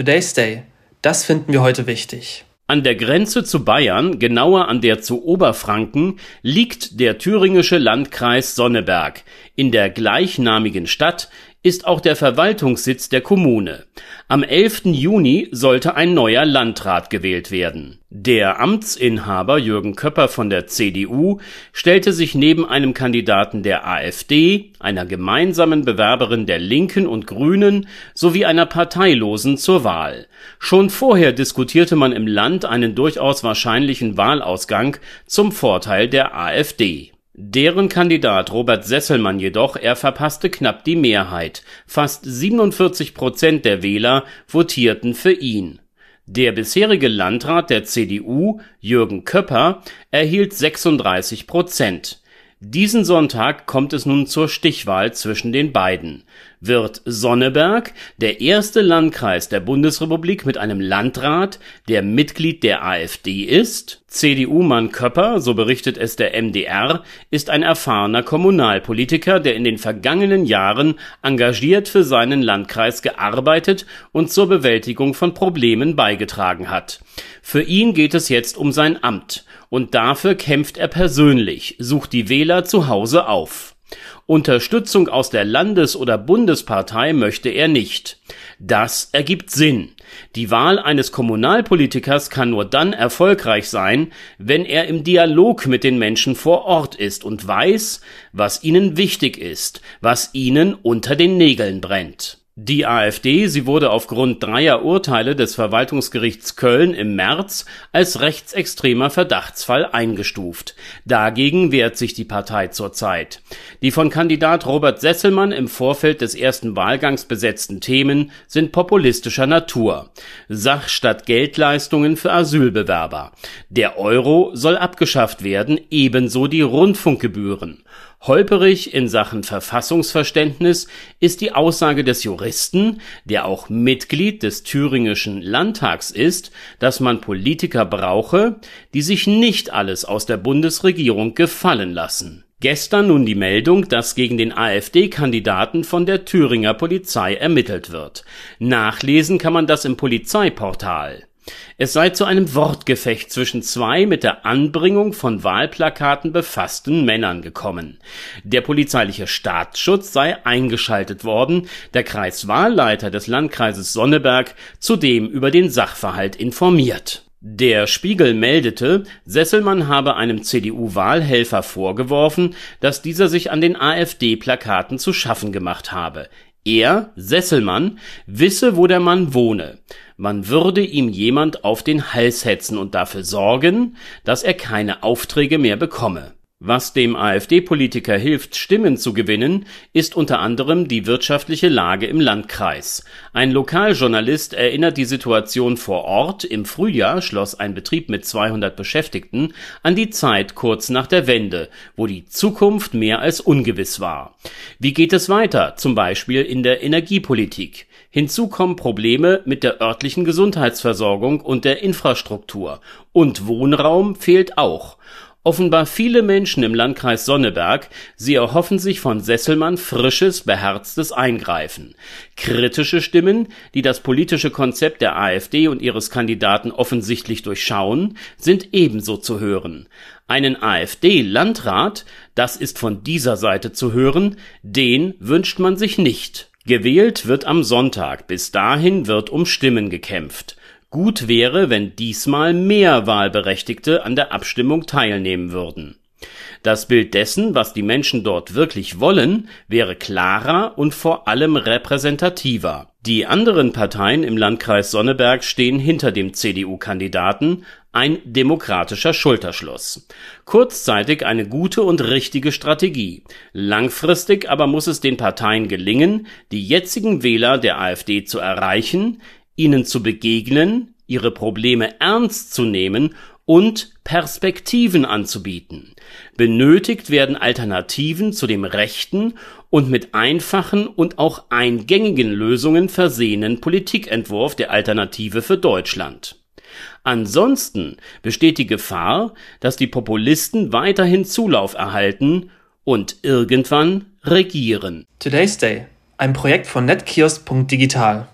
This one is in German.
Today's Day. Das finden wir heute wichtig. An der Grenze zu Bayern, genauer an der zu Oberfranken, liegt der thüringische Landkreis Sonneberg. In der gleichnamigen Stadt ist auch der Verwaltungssitz der Kommune. Am 11. Juni sollte ein neuer Landrat gewählt werden. Der Amtsinhaber Jürgen Köpper von der CDU stellte sich neben einem Kandidaten der AfD, einer gemeinsamen Bewerberin der Linken und Grünen sowie einer Parteilosen zur Wahl. Schon vorher diskutierte man im Land einen durchaus wahrscheinlichen Wahlausgang zum Vorteil der AfD. Deren Kandidat Robert Sesselmann jedoch, er verpasste knapp die Mehrheit. Fast 47 Prozent der Wähler votierten für ihn. Der bisherige Landrat der CDU, Jürgen Köpper, erhielt 36 Prozent. Diesen Sonntag kommt es nun zur Stichwahl zwischen den beiden. Wird Sonneberg der erste Landkreis der Bundesrepublik mit einem Landrat, der Mitglied der AfD ist? CDU-Mann Köpper, so berichtet es der MDR, ist ein erfahrener Kommunalpolitiker, der in den vergangenen Jahren engagiert für seinen Landkreis gearbeitet und zur Bewältigung von Problemen beigetragen hat. Für ihn geht es jetzt um sein Amt und dafür kämpft er persönlich, sucht die Wähler zu Hause auf. Unterstützung aus der Landes- oder Bundespartei möchte er nicht. Das ergibt Sinn. Die Wahl eines Kommunalpolitikers kann nur dann erfolgreich sein, wenn er im Dialog mit den Menschen vor Ort ist und weiß, was ihnen wichtig ist, was ihnen unter den Nägeln brennt. Die AfD, sie wurde aufgrund dreier Urteile des Verwaltungsgerichts Köln im März als rechtsextremer Verdachtsfall eingestuft. Dagegen wehrt sich die Partei zurzeit. Die von Kandidat Robert Sesselmann im Vorfeld des ersten Wahlgangs besetzten Themen sind populistischer Natur. Sach statt Geldleistungen für Asylbewerber. Der Euro soll abgeschafft werden, ebenso die Rundfunkgebühren. Holperig in Sachen Verfassungsverständnis ist die Aussage des Juristen, der auch Mitglied des thüringischen Landtags ist, dass man Politiker brauche, die sich nicht alles aus der Bundesregierung gefallen lassen. Gestern nun die Meldung, dass gegen den AfD-Kandidaten von der Thüringer Polizei ermittelt wird. Nachlesen kann man das im Polizeiportal. Es sei zu einem Wortgefecht zwischen zwei mit der Anbringung von Wahlplakaten befassten Männern gekommen. Der polizeiliche Staatsschutz sei eingeschaltet worden, der Kreiswahlleiter des Landkreises Sonneberg zudem über den Sachverhalt informiert. Der Spiegel meldete, Sesselmann habe einem CDU-Wahlhelfer vorgeworfen, dass dieser sich an den AfD-Plakaten zu schaffen gemacht habe. Er, Sesselmann, wisse, wo der Mann wohne. Man würde ihm jemand auf den Hals hetzen und dafür sorgen, dass er keine Aufträge mehr bekomme. Was dem AfD-Politiker hilft, Stimmen zu gewinnen, ist unter anderem die wirtschaftliche Lage im Landkreis. Ein Lokaljournalist erinnert die Situation vor Ort. Im Frühjahr schloss ein Betrieb mit 200 Beschäftigten an die Zeit kurz nach der Wende, wo die Zukunft mehr als ungewiss war. Wie geht es weiter, zum Beispiel in der Energiepolitik? Hinzu kommen Probleme mit der örtlichen Gesundheitsversorgung und der Infrastruktur. Und Wohnraum fehlt auch. Offenbar viele Menschen im Landkreis Sonneberg, sie erhoffen sich von Sesselmann frisches, beherztes Eingreifen. Kritische Stimmen, die das politische Konzept der AfD und ihres Kandidaten offensichtlich durchschauen, sind ebenso zu hören. Einen AfD-Landrat, das ist von dieser Seite zu hören, den wünscht man sich nicht. Gewählt wird am Sonntag, bis dahin wird um Stimmen gekämpft. Gut wäre, wenn diesmal mehr Wahlberechtigte an der Abstimmung teilnehmen würden. Das Bild dessen, was die Menschen dort wirklich wollen, wäre klarer und vor allem repräsentativer. Die anderen Parteien im Landkreis Sonneberg stehen hinter dem CDU-Kandidaten, ein demokratischer Schulterschluss. Kurzzeitig eine gute und richtige Strategie. Langfristig aber muss es den Parteien gelingen, die jetzigen Wähler der AfD zu erreichen, ihnen zu begegnen, ihre Probleme ernst zu nehmen und Perspektiven anzubieten. Benötigt werden Alternativen zu dem rechten und mit einfachen und auch eingängigen Lösungen versehenen Politikentwurf der Alternative für Deutschland. Ansonsten besteht die Gefahr, dass die Populisten weiterhin Zulauf erhalten und irgendwann regieren. Today's Day, ein Projekt von netkiosk.digital.